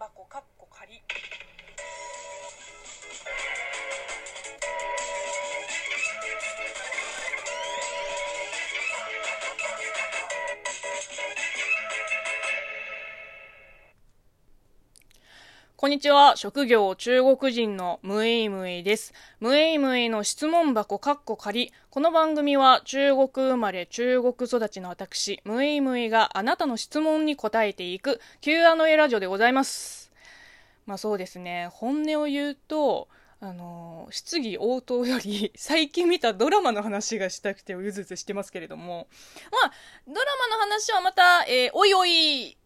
箱かっこ仮。こんにちは。職業中国人のムエイムエイです。ムエイムエイの質問箱かっこ仮。この番組は中国生まれ中国育ちの私、ムエイムエイがあなたの質問に答えていく Q&A ラジオでございます。まあそうですね。本音を言うと、あの質疑応答より最近見たドラマの話がしたくてうずうずしてますけれども、まあ、ドラマの話はまた、えーおいおい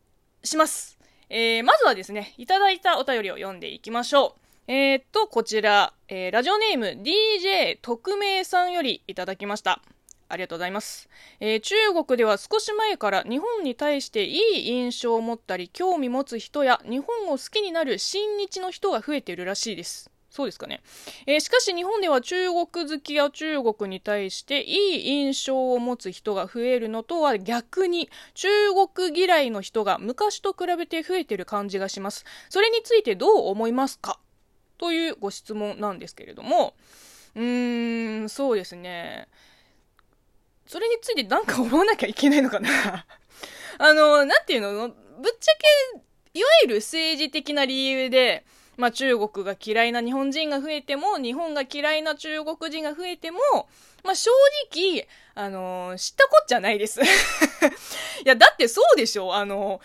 します。えーまずはですね、いただいたお便りを読んでいきましょう。えーっと、こちら、えーラジオネーム DJ 特命さんよりいただきました。ありがとうございます、えー中国では少し前から日本に対していい印象を持ったり興味持つ人や日本を好きになる親日の人が増えているらしいです。そうですかね。えーしかし日本では中国好きや中国に対していい印象を持つ人が増えるのとは逆に中国嫌いの人が昔と比べて増えてる感じがします。それについてどう思いますか？というご質問なんですけれども、うーん、そうですね。それについて何か思わなきゃいけないのかな？あの、なんていうの？ぶっちゃけ、いわゆる政治的な理由で、まあ中国が嫌いな日本人が増えても、日本が嫌いな中国人が増えても、まあ正直、あのー知ったこっちゃないです。いや、だってそうでしょあの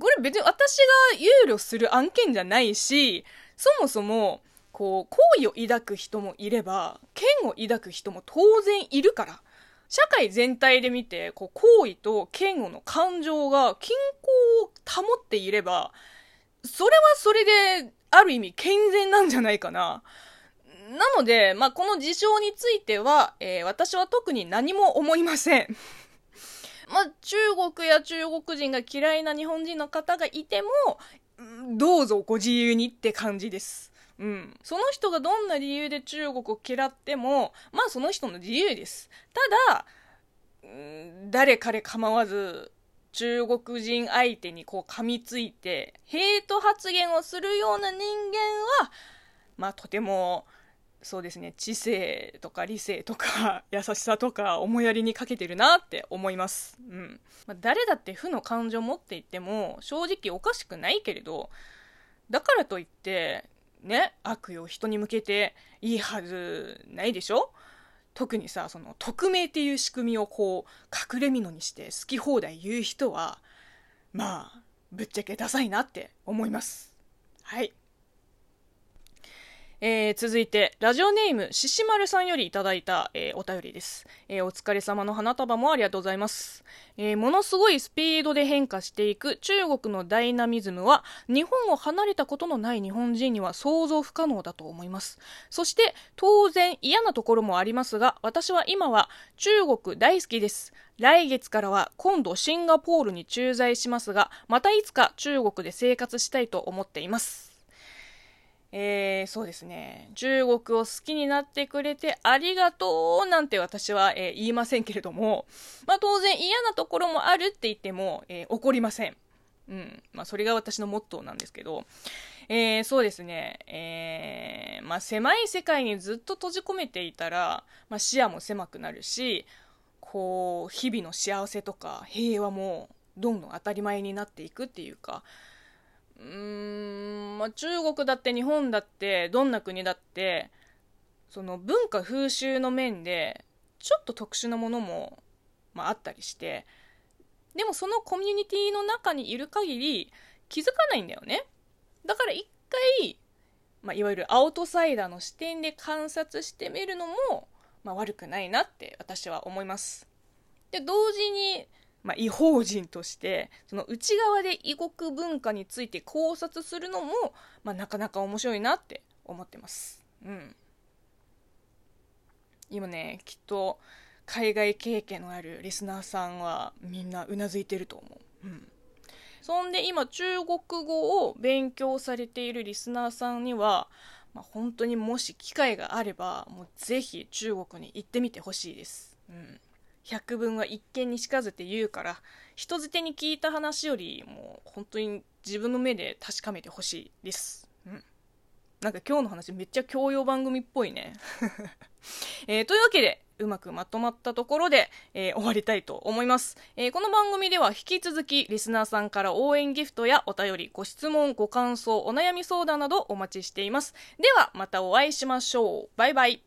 これ別に私が憂慮する案件じゃないし、そもそも、こう、好意を抱く人もいれば、嫌を抱く人も当然いるから。社会全体で見て、こう、好意と嫌悪の感情が均衡を保っていれば、それはそれで、ある意味健全なんじゃないかな。なので、まあ、この事象については、えー私は特に何も思いません。まあ、中国や中国人が嫌いな日本人の方がいても、どうぞご自由にって感じです。うん。その人がどんな理由で中国を嫌っても、まあその人の自由です。ただ、誰彼構わず、中国人相手にこう噛みついて、ヘイト発言をするような人間は、まあとても、そうですね、知性とか理性とか 優しさとか思いやりにかけてるなって思います。うん。まあ、誰だって負の感情を持っていても正直おかしくないけれど、だからといって、ね、悪意を人に向けていいはずないでしょ？特にさ、その匿名っていう仕組みをこう隠れ蓑にして好き放題言う人は、まあ、ぶっちゃけダサいなって思います。はい。えー続いて、ラジオネーム、ししまるさんよりいただいた、えーお便りです、えーお疲れ様の花束もありがとうございます。えーものすごいスピードで変化していく中国のダイナミズムは、日本を離れたことのない日本人には想像不可能だと思います。そして、当然嫌なところもありますが、私は今は中国大好きです。来月からは今度シンガポールに駐在しますが、またいつか中国で生活したいと思っています。えー、そうですね。中国を好きになってくれてありがとうなんて私は、えー言いませんけれども、まあ当然嫌なところもあるって言っても、えー怒りません。うん。まあそれが私のモットーなんですけど、えーそうですね。えーまあ狭い世界にずっと閉じ込めていたら、まあ視野も狭くなるし、こう、日々の幸せとか平和もどんどん当たり前になっていくっていうか、うーん、まあ、中国だって日本だってどんな国だってその文化風習の面でちょっと特殊なものも、まあ、あったりしてでもそのコミュニティの中にいる限り気づかないんだよね。だから一回、まあ、いわゆるアウトサイダーの視点で観察してみるのも、まあ、悪くないなって私は思います。で同時にまあ、違法人としてその内側で異国文化について考察するのも、まあ、なかなか面白いなって思ってます。うん。今ね、きっと海外経験のあるリスナーさんはみんなうなずいてると思う。うん。そんで今中国語を勉強されているリスナーさんには、まあ、本当にもし機会があればもうぜひ中国に行ってみてほしいです。うん。百聞は一見にしかずって言うから人づてに聞いた話よりも本当に自分の目で確かめてほしいです。うん。なんか今日の話めっちゃ教養番組っぽいね。えー、というわけで、うまくまとまったところで、えー、終わりたいと思います、えー、この番組では引き続きリスナーさんから応援ギフトやお便り、ご質問、ご感想、お悩み相談などお待ちしています。ではまたお会いしましょう。バイバイ。